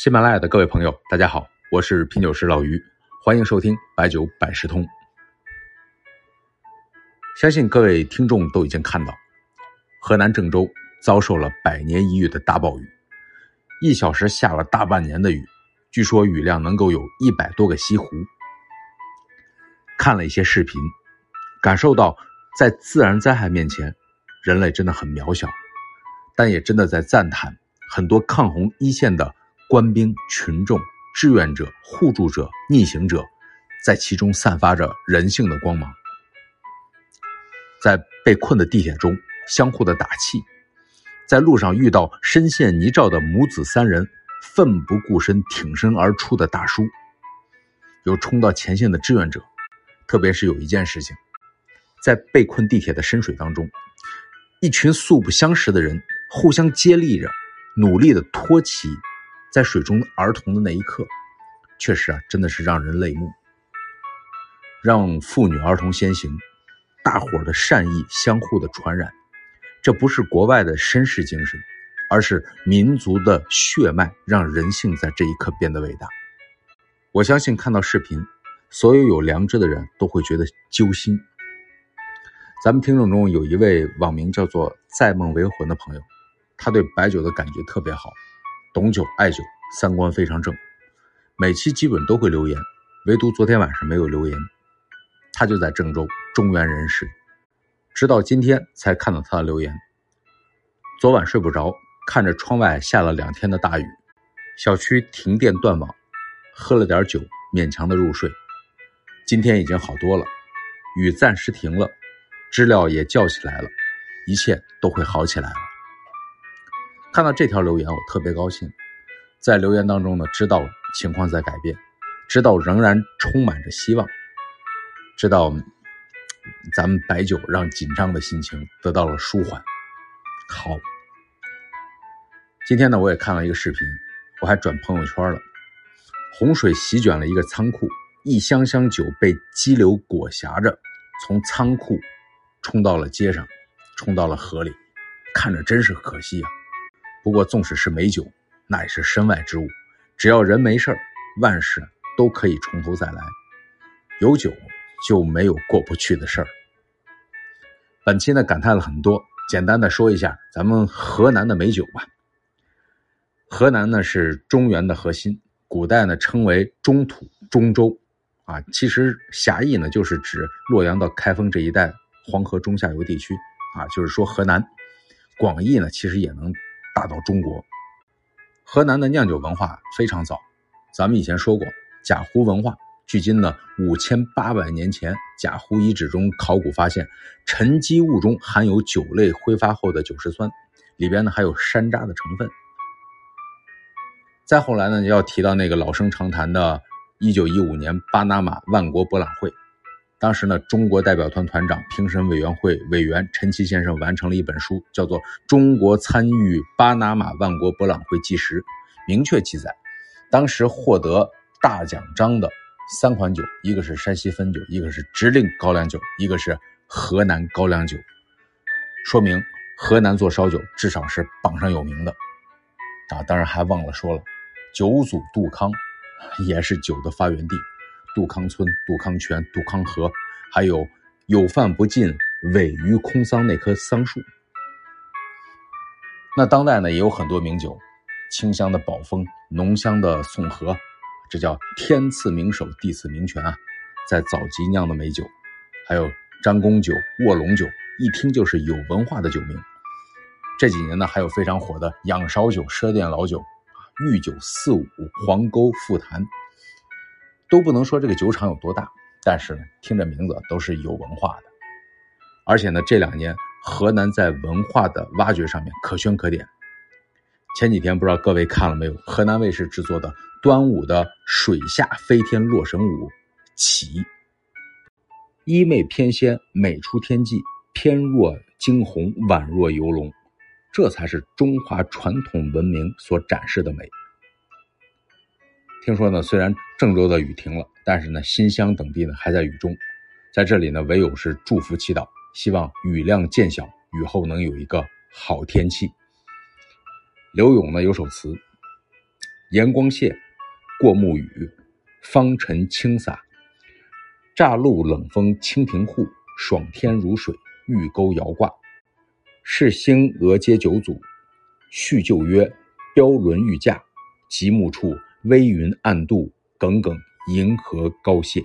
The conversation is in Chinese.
喜马拉雅的各位朋友，大家好，我是品酒师老于，欢迎收听白酒百事通。相信各位听众都已经看到，河南郑州遭受了百年一遇的大暴雨，一小时下了大半年的雨，据说雨量能够有一百多个西湖。看了一些视频，感受到在自然灾害面前，人类真的很渺小，但也真的在赞叹很多抗洪一线的。官兵、群众、志愿者、互助者、逆行者，在其中散发着人性的光芒。在被困的地铁中，相互的打气；在路上遇到深陷泥沼的母子三人，奋不顾身挺身而出的大叔；有冲到前线的志愿者。特别是有一件事情，在被困地铁的深水当中，一群素不相识的人互相接力着，努力的托起。在水中儿童的那一刻，确实啊，真的是让人泪目。让妇女儿童先行，大伙的善意相互的传染，这不是国外的绅士精神，而是民族的血脉，让人性在这一刻变得伟大。我相信看到视频，所有有良知的人都会觉得揪心。咱们听众中有一位网名叫做“在梦为魂”的朋友，他对白酒的感觉特别好。懂酒爱酒，三观非常正，每期基本都会留言，唯独昨天晚上没有留言。他就在郑州，中原人士，直到今天才看到他的留言。昨晚睡不着，看着窗外下了两天的大雨，小区停电断网，喝了点酒，勉强的入睡。今天已经好多了，雨暂时停了，知了也叫起来了，一切都会好起来了。看到这条留言，我特别高兴。在留言当中呢，知道情况在改变，知道仍然充满着希望，知道咱们白酒让紧张的心情得到了舒缓。好，今天呢，我也看了一个视频，我还转朋友圈了。洪水席卷了一个仓库，一箱箱酒被激流裹挟着，从仓库冲到了街上，冲到了河里，看着真是可惜啊。不过，纵使是美酒，那也是身外之物。只要人没事万事都可以从头再来。有酒就没有过不去的事儿。本期呢，感叹了很多，简单的说一下咱们河南的美酒吧。河南呢是中原的核心，古代呢称为中土、中州，啊，其实狭义呢就是指洛阳到开封这一带黄河中下游地区，啊，就是说河南。广义呢其实也能。大到中国，河南的酿酒文化非常早。咱们以前说过，贾湖文化，距今呢五千八百年前，贾湖遗址中考古发现沉积物中含有酒类挥发后的酒石酸，里边呢还有山楂的成分。再后来呢，要提到那个老生常谈的1915年巴拿马万国博览会。当时呢，中国代表团团长、评审委员会委员陈奇先生完成了一本书，叫做《中国参与巴拿马万国博览会纪实》，明确记载，当时获得大奖章的三款酒，一个是山西汾酒，一个是直令高粱酒，一个是河南高粱酒，说明河南做烧酒至少是榜上有名的。啊，当然还忘了说了，酒祖杜康也是酒的发源地。杜康村、杜康泉、杜康河，还有有饭不进、尾鱼空桑那棵桑树。那当代呢也有很多名酒，清香的宝丰，浓香的宋河，这叫天赐名手，地赐名泉啊，在早集酿的美酒。还有张公酒、卧龙酒，一听就是有文化的酒名。这几年呢还有非常火的仰韶酒、赊店老酒、御酒四五、黄沟复坛。都不能说这个酒厂有多大，但是呢，听着名字都是有文化的。而且呢，这两年河南在文化的挖掘上面可圈可点。前几天不知道各位看了没有，河南卫视制作的端午的水下飞天洛神舞，起，衣袂翩跹，美出天际，翩若惊鸿，宛若游龙，这才是中华传统文明所展示的美。听说呢，虽然郑州的雨停了，但是呢，新乡等地呢还在雨中。在这里呢，唯有是祝福祈祷，希望雨量渐小，雨后能有一个好天气。刘永呢有首词：“阳光泻，过目雨，芳尘轻洒。乍露冷风蜻蜓户，爽天如水玉钩摇挂。是兴娥接九祖，叙旧曰：标轮御驾，极目处微云暗渡耿耿银河高泻